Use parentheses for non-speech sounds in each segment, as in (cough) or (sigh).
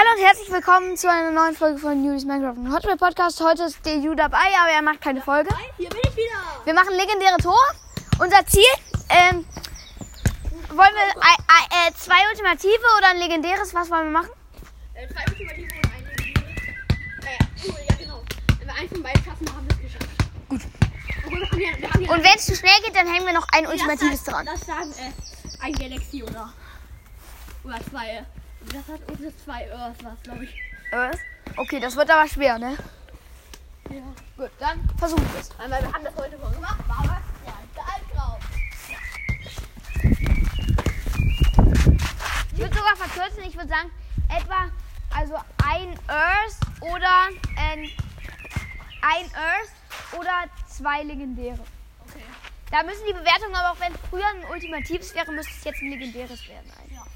Hallo und herzlich willkommen zu einer neuen Folge von Julius Minecraft und Hotmail Podcast. Heute ist der Ju dabei, aber er macht keine Folge. Hier bin ich wieder. Wir machen legendäre Tor. Unser Ziel, ähm, wollen wir ei- äh, zwei Ultimative oder ein legendäres? Was wollen wir machen? Äh, zwei Ultimative und ein legendäres. Äh, cool, ja genau. Wenn wir eins von beiden schaffen, haben wir es geschafft. Gut. Und wenn es zu schnell geht, dann hängen wir noch ein Ultimatives das, dran. Das sagen, äh, ein Galaxy oder, oder zwei. Das hat unsere zwei Earth was, glaube ich. Was? Okay, das wird aber schwer, ne? Ja. Gut, dann versuchen wir es. Weil wir haben das heute mal gemacht, war aber ja, der Albtraum. Ich würde sogar verkürzen, ich würde sagen, etwa also ein Earth oder ähm, ein Earth oder zwei legendäre. Okay. Da müssen die Bewertungen aber auch wenn es früher ein ultimatives wäre, müsste es jetzt ein legendäres werden. Eigentlich. Ja.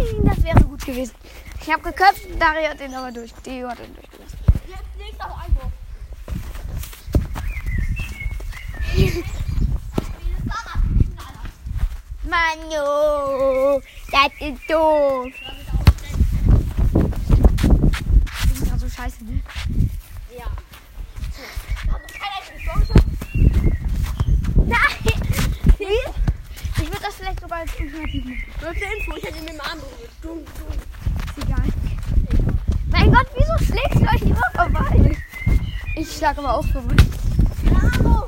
Nein, das wäre gut gewesen. Ich habe geköpft, Dario hat den aber durch. Dio hat den durchgelassen. Jetzt nächster Einwurf. Manu, das ist doof. Das ist gerade so scheiße, ne? Ja. Keiner einziges Tor geschossen? Nein! Wie? Ich würde das vielleicht sogar als ultimativ machen. Nur zur Info, ich hätte ihn mit dem Arm berührt. Dumm, dumm. Ist egal. Mein Gott, wieso schlägst du euch immer vorbei? Ich schlag aber auch vorbei. Bravo!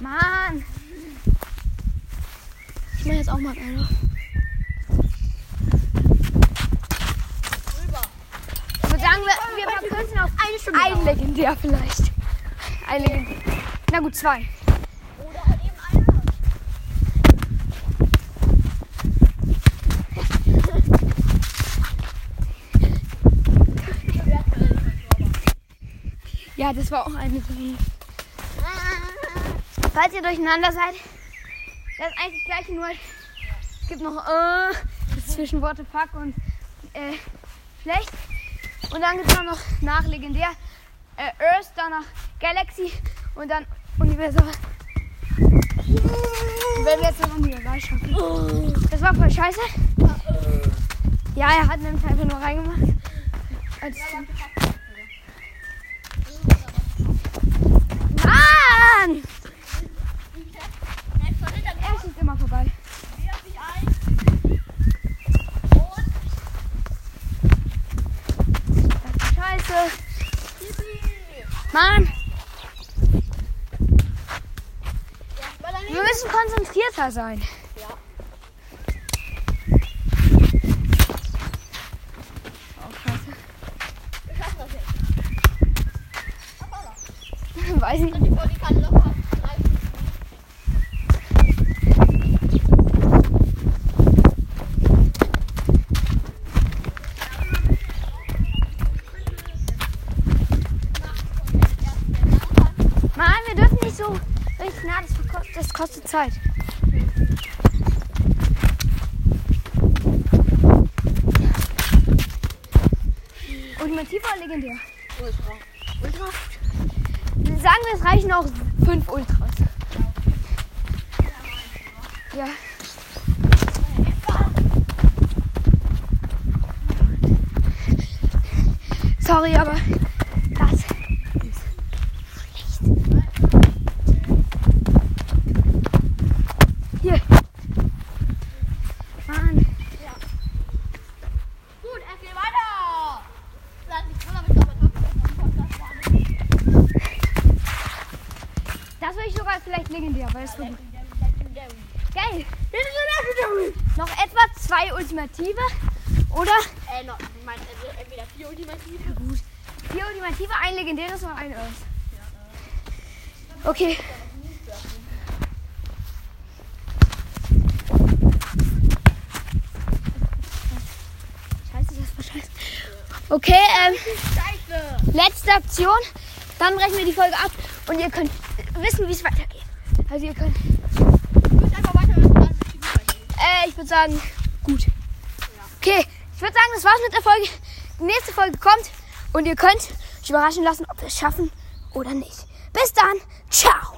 Mann! Ich mach jetzt auch mal einen. Rüber. Ich würde sagen, wir, wir verkürzen auf Eine Stunde ein legendär vielleicht. Ein legendär. Na gut, zwei. Oder halt eben einer. Ja, das war auch eine drin. Falls ihr durcheinander seid, das ist eigentlich das gleiche, nur es gibt noch äh, das Zwischenworte Fuck und äh, schlecht. Und dann gibt es noch nach legendär äh, Earth, danach Galaxy und dann Universal. Und wenn wir jetzt noch Universal schaffen. Das war voll scheiße. Ja, er hat nämlich einfach nur reingemacht. Als Mann! Er schießt immer vorbei. Das ist scheiße. Mann, wir müssen konzentrierter sein. Oh, scheiße. Weiß nicht. (laughs) Mann, wir dürfen nicht so richtig nah, das, das kostet Zeit. Ultimativ oder legendär? Ultra. Sagen wir, es reichen auch fünf Ultras. Ja. Sorry, aber das ist schlecht. Hier. Mann. Gut, es geht weiter. Lass mich drin, aber ich glaube, das war Das will ich sogar vielleicht legendär, weil es gut. Geil. Noch etwa zwei Ultimative. Oder Äh, no, mein, also entweder vier Ultimative. gut. Vier Ultimative, ein legendäres und ein Earth. Okay. Scheiße, das war scheiße. Okay, ähm, letzte Aktion. Dann brechen wir die Folge ab und ihr könnt wissen, wie es weitergeht. Also ihr könnt, Ich einfach weiter äh, ich würde sagen, gut. Okay, ich würde sagen, das war's mit der Folge. Die nächste Folge kommt und ihr könnt euch überraschen lassen, ob wir es schaffen oder nicht. Bis dann, ciao.